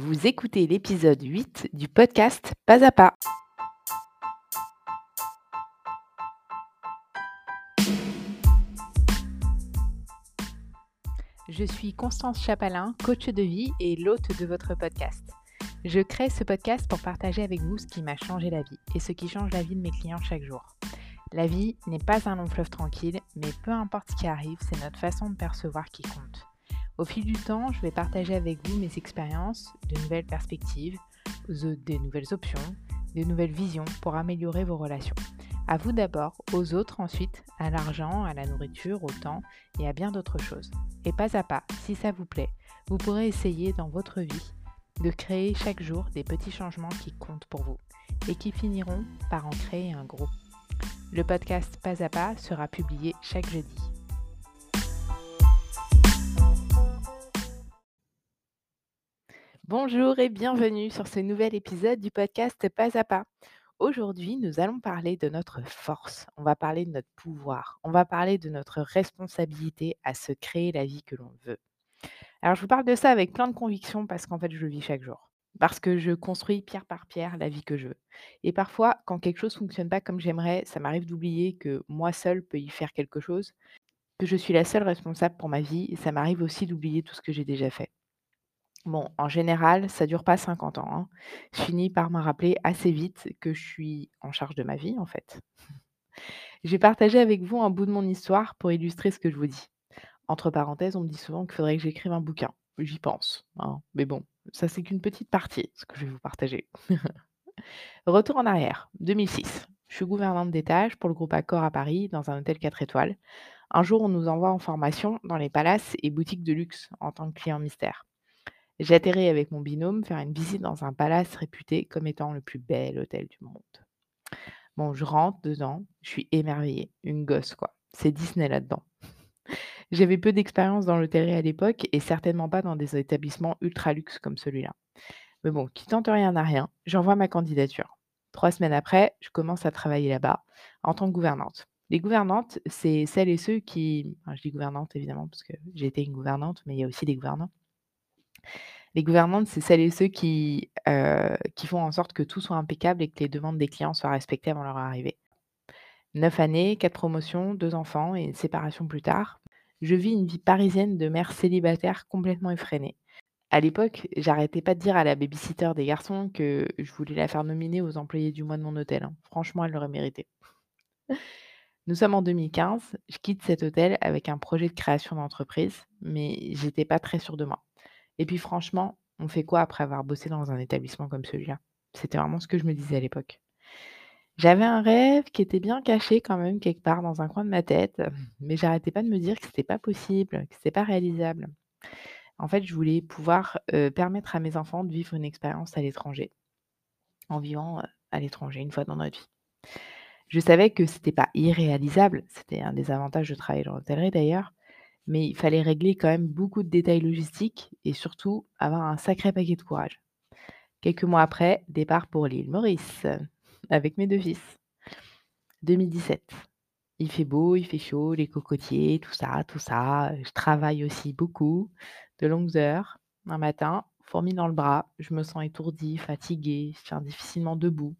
Vous écoutez l'épisode 8 du podcast Pas à pas. Je suis Constance Chapalin, coach de vie et l'hôte de votre podcast. Je crée ce podcast pour partager avec vous ce qui m'a changé la vie et ce qui change la vie de mes clients chaque jour. La vie n'est pas un long fleuve tranquille, mais peu importe ce qui arrive, c'est notre façon de percevoir qui compte. Au fil du temps, je vais partager avec vous mes expériences, de nouvelles perspectives, des nouvelles options, de nouvelles visions pour améliorer vos relations. À vous d'abord, aux autres ensuite, à l'argent, à la nourriture, au temps et à bien d'autres choses. Et pas à pas, si ça vous plaît, vous pourrez essayer dans votre vie de créer chaque jour des petits changements qui comptent pour vous et qui finiront par en créer un gros. Le podcast Pas à pas sera publié chaque jeudi. Bonjour et bienvenue sur ce nouvel épisode du podcast Pas à pas. Aujourd'hui, nous allons parler de notre force, on va parler de notre pouvoir, on va parler de notre responsabilité à se créer la vie que l'on veut. Alors, je vous parle de ça avec plein de conviction parce qu'en fait, je le vis chaque jour. Parce que je construis pierre par pierre la vie que je veux. Et parfois, quand quelque chose ne fonctionne pas comme j'aimerais, ça m'arrive d'oublier que moi seule peux y faire quelque chose, que je suis la seule responsable pour ma vie, et ça m'arrive aussi d'oublier tout ce que j'ai déjà fait. Bon, en général, ça dure pas 50 ans, hein. Je finis par me rappeler assez vite que je suis en charge de ma vie, en fait. Je vais partager avec vous un bout de mon histoire pour illustrer ce que je vous dis. Entre parenthèses, on me dit souvent qu'il faudrait que j'écrive un bouquin. J'y pense, hein, mais bon, ça c'est qu'une petite partie, ce que je vais vous partager. Retour en arrière, 2006. Je suis gouvernante d'étage pour le groupe Accor à Paris, dans un hôtel 4 étoiles. Un jour, on nous envoie en formation dans les palaces et boutiques de luxe en tant que client mystère. J'atterris avec mon binôme faire une visite dans un palace réputé comme étant le plus bel hôtel du monde. Bon, je rentre dedans, je suis émerveillée, une gosse quoi. C'est Disney là-dedans. J'avais peu d'expérience dans l'hôtellerie à l'époque et certainement pas dans des établissements ultra luxe comme celui-là. Mais bon, qui tente rien n'a rien, j'envoie ma candidature. Trois semaines après, je commence à travailler là-bas en tant que gouvernante. Les gouvernantes, c'est celles et ceux qui. je dis gouvernante évidemment parce que j'ai été une gouvernante, mais il y a aussi des gouvernants. Les gouvernantes, c'est celles et ceux qui, qui font en sorte que tout soit impeccable et que les demandes des clients soient respectées avant leur arrivée. Neuf années, quatre promotions, deux enfants et une séparation plus tard. Je vis une vie parisienne de mère célibataire complètement effrénée. À l'époque, j'arrêtais pas de dire à la babysitter des garçons que je voulais la faire nominer aux employés du mois de mon hôtel. Hein. Franchement, elle l'aurait mérité. Nous sommes en 2015, je quitte cet hôtel avec un projet de création d'entreprise, mais j'étais pas très sûre de moi. Et puis franchement, on fait quoi après avoir bossé dans un établissement comme celui-là? C'était vraiment ce que je me disais à l'époque. J'avais un rêve qui était bien caché quand même quelque part dans un coin de ma tête, mais j'arrêtais pas de me dire que c'était pas possible, que c'était pas réalisable. En fait, je voulais pouvoir permettre à mes enfants de vivre une expérience à l'étranger, en vivant à l'étranger une fois dans notre vie. Je savais que c'était pas irréalisable, c'était un des avantages de travailler dans l'hôtellerie d'ailleurs, mais il fallait régler quand même beaucoup de détails logistiques et surtout avoir un sacré paquet de courage. Quelques mois après, départ pour l'île Maurice, avec mes deux fils. 2017. Il fait beau, il fait chaud, les cocotiers, tout ça, tout ça. Je travaille aussi beaucoup, de longues heures. Un matin, fourmi dans le bras, je me sens étourdie, fatiguée, je tiens difficilement debout.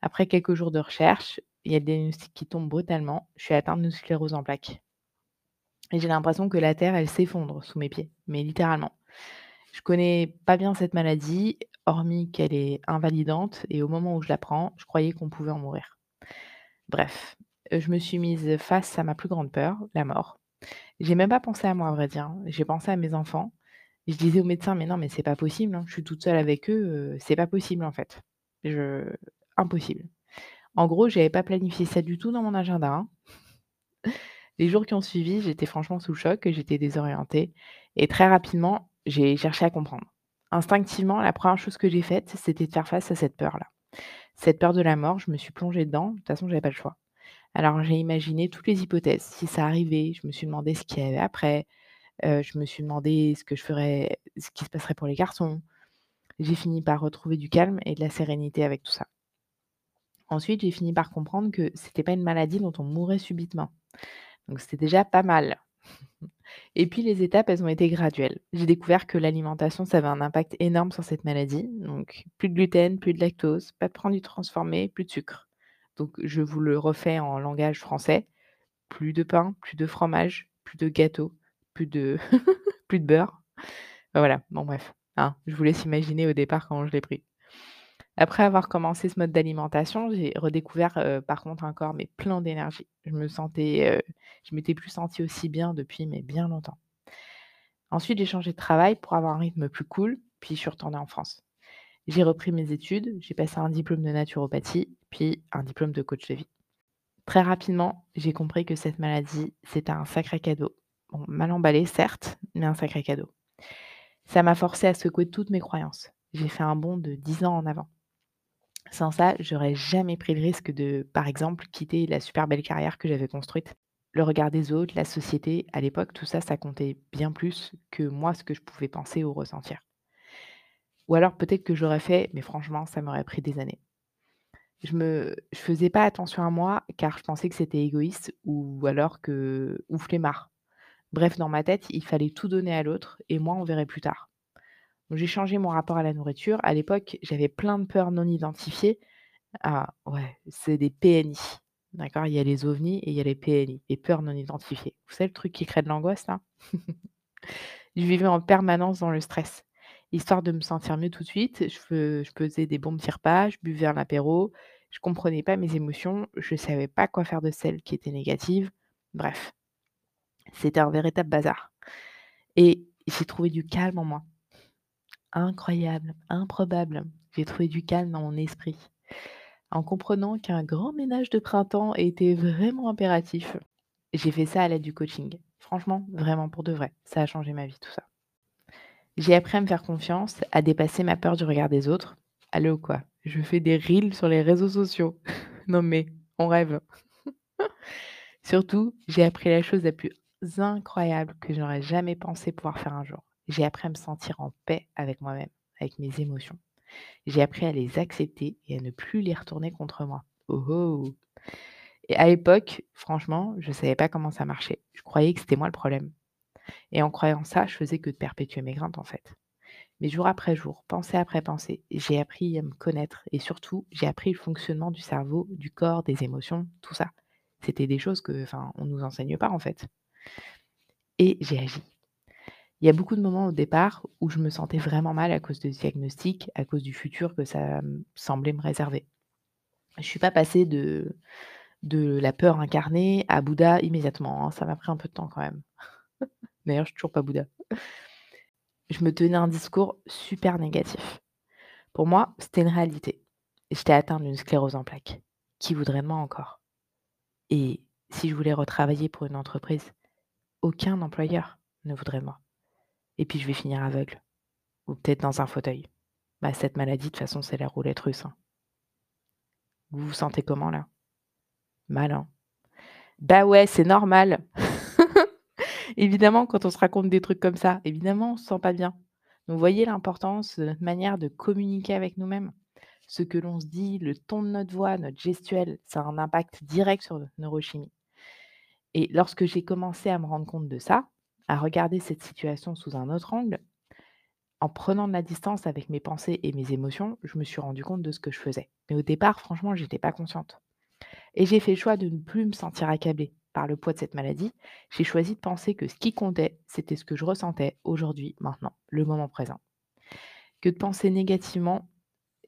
Après quelques jours de recherche, il y a des diagnostic qui tombent brutalement. Je suis atteinte de sclérose en plaques. Et j'ai l'impression que la terre, elle s'effondre sous mes pieds, mais littéralement. Je connais pas bien cette maladie, hormis qu'elle est invalidante, et au moment où je la prends, je croyais qu'on pouvait en mourir. Bref, je me suis mise face à ma plus grande peur, la mort. J'ai même pas pensé à moi, à vrai dire. Hein. J'ai pensé à mes enfants. Je disais au médecin, mais non, mais c'est pas possible, hein. je suis toute seule avec eux, c'est pas possible en fait. Impossible. En gros, j'avais pas planifié ça du tout dans mon agenda. Hein. Les jours qui ont suivi, j'étais franchement sous choc, j'étais désorientée et très rapidement, j'ai cherché à comprendre. Instinctivement, la première chose que j'ai faite, c'était de faire face à cette peur-là. Cette peur de la mort, je me suis plongée dedans, de toute façon, j'avais pas le choix. Alors j'ai imaginé toutes les hypothèses. Si ça arrivait, je me suis demandé ce qu'il y avait après, euh, je me suis demandé ce que je ferais, ce qui se passerait pour les garçons. J'ai fini par retrouver du calme et de la sérénité avec tout ça. Ensuite, j'ai fini par comprendre que c'était pas une maladie dont on mourait subitement. Donc c'était déjà pas mal. Et puis les étapes, elles ont été graduelles. J'ai découvert que l'alimentation, ça avait un impact énorme sur cette maladie. Donc plus de gluten, plus de lactose, pas de produits transformés, plus de sucre. Donc je vous le refais en langage français. Plus de pain, plus de fromage, plus de gâteau, plus de plus de beurre. Voilà, bon bref, hein, je vous laisse imaginer au départ comment je l'ai pris. Après avoir commencé ce mode d'alimentation, j'ai redécouvert, par contre un corps mais plein d'énergie. Je me sentais, je m'étais plus sentie aussi bien depuis mais bien longtemps. Ensuite, j'ai changé de travail pour avoir un rythme plus cool, puis je suis retournée en France. J'ai repris mes études, j'ai passé un diplôme de naturopathie, puis un diplôme de coach de vie. Très rapidement, j'ai compris que cette maladie, c'était un sacré cadeau. Bon, mal emballé certes, mais un sacré cadeau. Ça m'a forcé à secouer toutes mes croyances. J'ai fait un bond de 10 ans en avant. Sans ça, j'aurais jamais pris le risque de, par exemple, quitter la super belle carrière que j'avais construite. Le regard des autres, la société, à l'époque, tout ça, ça comptait bien plus que moi, ce que je pouvais penser ou ressentir. Ou alors peut-être que j'aurais fait, mais franchement, ça m'aurait pris des années. Je me je faisais pas attention à moi car je pensais que c'était égoïste ou alors que ou flemmard. Bref, dans ma tête, il fallait tout donner à l'autre et moi, on verrait plus tard. J'ai changé mon rapport à la nourriture. À l'époque, j'avais plein de peurs non identifiées. Ah ouais, c'est des PNI. D'accord? Il y a les ovnis et il y a les PNI, les peurs non identifiées. Vous savez le truc qui crée de l'angoisse là? Je vivais en permanence dans le stress. Histoire de me sentir mieux tout de suite, je faisais des bons petits repas, je buvais un apéro, je comprenais pas mes émotions, je savais pas quoi faire de celles qui étaient négatives. Bref, c'était un véritable bazar et j'ai trouvé du calme en moi. Incroyable, improbable. J'ai trouvé du calme dans mon esprit. En comprenant qu'un grand ménage de printemps était vraiment impératif. J'ai fait ça à l'aide du coaching. Franchement, vraiment pour de vrai. Ça a changé ma vie, tout ça. J'ai appris à me faire confiance, à dépasser ma peur du regard des autres. Allô quoi? Je fais des reels sur les réseaux sociaux. non mais, on rêve. Surtout, j'ai appris la chose la plus incroyable que je n'aurais jamais pensé pouvoir faire un jour. J'ai appris à me sentir en paix avec moi-même, avec mes émotions. J'ai appris à les accepter et à ne plus les retourner contre moi. Oh oh! Et à l'époque, franchement, je ne savais pas comment ça marchait. Je croyais que c'était moi le problème. Et en croyant ça, je faisais que de perpétuer mes craintes en fait. Mais jour après jour, pensée après pensée, j'ai appris à me connaître et surtout, j'ai appris le fonctionnement du cerveau, du corps, des émotions, tout ça. C'était des choses que, enfin, on nous enseigne pas en fait. Et j'ai agi. Il y a beaucoup de moments au départ où je me sentais vraiment mal à cause de ce diagnostic, à cause du futur que ça semblait me réserver. Je suis pas passée de de la peur incarnée à Bouddha immédiatement, hein, ça m'a pris un peu de temps quand même. D'ailleurs, je suis toujours pas Bouddha. Je me tenais un discours super négatif. Pour moi, c'était une réalité. J'étais atteinte d'une sclérose en plaques. Qui voudrait de moi encore? Et si je voulais retravailler pour une entreprise, aucun employeur ne voudrait moi. Et puis je vais finir aveugle. Ou peut-être dans un fauteuil. Bah, cette maladie, de toute façon, c'est la roulette russe. Hein. Vous vous sentez comment là? Mal, hein Bah ouais, c'est normal. évidemment, quand on se raconte des trucs comme ça, évidemment, on se sent pas bien. Donc, vous voyez l'importance de notre manière de communiquer avec nous-mêmes. Ce que l'on se dit, le ton de notre voix, notre gestuelle, ça a un impact direct sur notre neurochimie. Et lorsque j'ai commencé à me rendre compte de ça, à regarder cette situation sous un autre angle, en prenant de la distance avec mes pensées et mes émotions, je me suis rendu compte de ce que je faisais. Mais au départ, franchement, je n'étais pas consciente. Et j'ai fait le choix de ne plus me sentir accablée par le poids de cette maladie. J'ai choisi de penser que ce qui comptait, c'était ce que je ressentais aujourd'hui, maintenant, le moment présent. Que de penser négativement,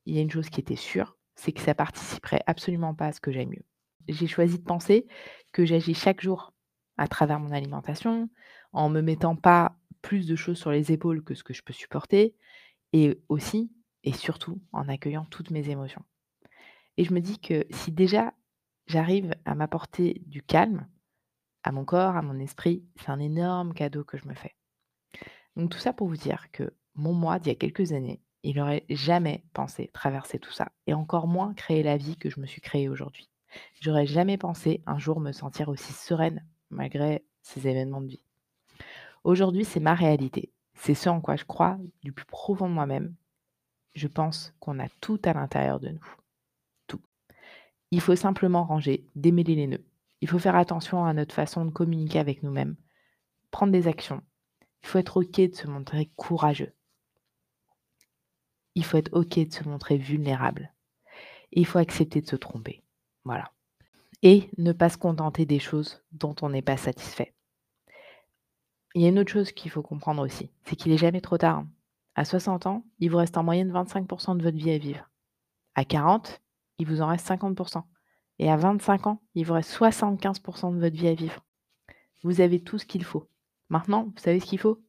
il y a une chose qui était sûre, c'est que ça participerait absolument pas à ce que j'aime mieux. J'ai choisi de penser que j'agis chaque jour à travers mon alimentation, en me mettant pas plus de choses sur les épaules que ce que je peux supporter, et aussi et surtout en accueillant toutes mes émotions. Et je me dis que si déjà j'arrive à m'apporter du calme à mon corps, à mon esprit, c'est un énorme cadeau que je me fais. Donc tout ça pour vous dire que mon moi d'il y a quelques années, il n'aurait jamais pensé traverser tout ça, et encore moins créer la vie que je me suis créée aujourd'hui. J'aurais jamais pensé un jour me sentir aussi sereine malgré ces événements de vie. Aujourd'hui, c'est ma réalité. C'est ce en quoi je crois du plus profond de moi-même. Je pense qu'on a tout à l'intérieur de nous. Tout. Il faut simplement ranger, démêler les nœuds. Il faut faire attention à notre façon de communiquer avec nous-mêmes. prendre des actions. Il faut être OK de se montrer courageux. Il faut être OK de se montrer vulnérable. Il faut accepter de se tromper. Voilà. Et ne pas se contenter des choses dont on n'est pas satisfait. Il y a une autre chose qu'il faut comprendre aussi, c'est qu'il n'est jamais trop tard. Hein. À 60 ans, il vous reste en moyenne 25% de votre vie à vivre. À 40, il vous en reste 50%. Et à 25 ans, il vous reste 75% de votre vie à vivre. Vous avez tout ce qu'il faut. Maintenant, vous savez ce qu'il faut?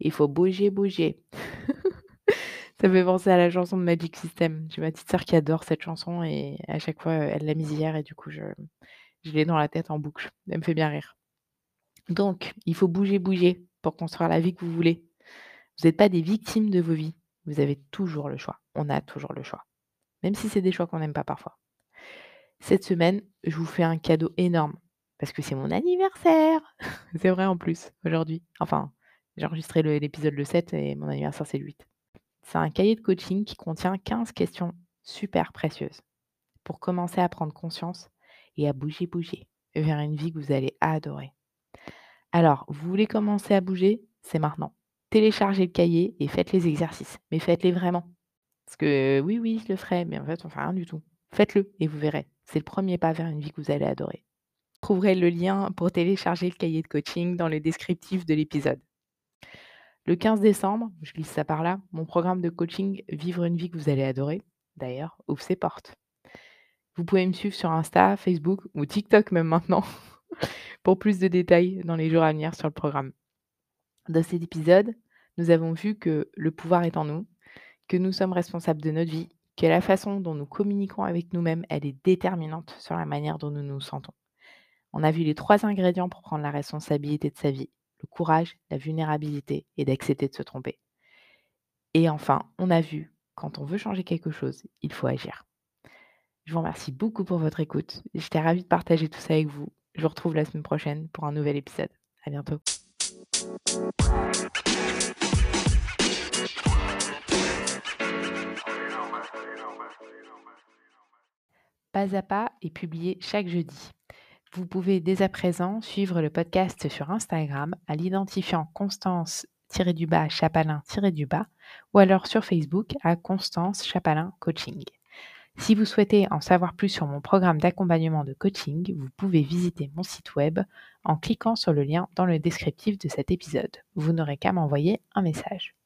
Il faut bouger, bouger. Ça fait penser à la chanson de Magic System. J'ai ma petite sœur qui adore cette chanson et à chaque fois, elle l'a mise hier et du coup, je, je l'ai dans la tête en boucle. Elle me fait bien rire. Donc, il faut bouger, bouger pour construire la vie que vous voulez. Vous n'êtes pas des victimes de vos vies. Vous avez toujours le choix. On a toujours le choix. Même si c'est des choix qu'on n'aime pas parfois. Cette semaine, je vous fais un cadeau énorme parce que c'est mon anniversaire. c'est vrai en plus, aujourd'hui. Enfin, j'ai enregistré l'épisode le 7 et mon anniversaire c'est le 8. C'est un cahier de coaching qui contient 15 questions super précieuses pour commencer à prendre conscience et à bouger, bouger vers une vie que vous allez adorer. Alors, vous voulez commencer à bouger C'est maintenant. Téléchargez le cahier et faites les exercices. Mais faites-les vraiment. Parce que oui, oui, je le ferai, mais en fait, on fait rien du tout. Faites-le et vous verrez. C'est le premier pas vers une vie que vous allez adorer. Trouverez le lien pour télécharger le cahier de coaching dans le descriptif de l'épisode. Le 15 décembre, je glisse ça par là, mon programme de coaching Vivre une vie que vous allez adorer, d'ailleurs, ouvre ses portes. Vous pouvez me suivre sur Insta, Facebook ou TikTok même maintenant pour plus de détails dans les jours à venir sur le programme. Dans cet épisode, nous avons vu que le pouvoir est en nous, que nous sommes responsables de notre vie, que la façon dont nous communiquons avec nous-mêmes, elle est déterminante sur la manière dont nous nous sentons. On a vu les trois ingrédients pour prendre la responsabilité de sa vie le courage, la vulnérabilité et d'accepter de se tromper. Et enfin, on a vu, quand on veut changer quelque chose, il faut agir. Je vous remercie beaucoup pour votre écoute. J'étais ravie de partager tout ça avec vous. Je vous retrouve la semaine prochaine pour un nouvel épisode. À bientôt. Pas à pas est publié chaque jeudi. Vous pouvez dès à présent suivre le podcast sur Instagram à l'identifiant Constance-du-bas Chapalin-du-bas ou alors sur Facebook à Constance Chapalin Coaching. Si vous souhaitez en savoir plus sur mon programme d'accompagnement de coaching, vous pouvez visiter mon site web en cliquant sur le lien dans le descriptif de cet épisode. Vous n'aurez qu'à m'envoyer un message.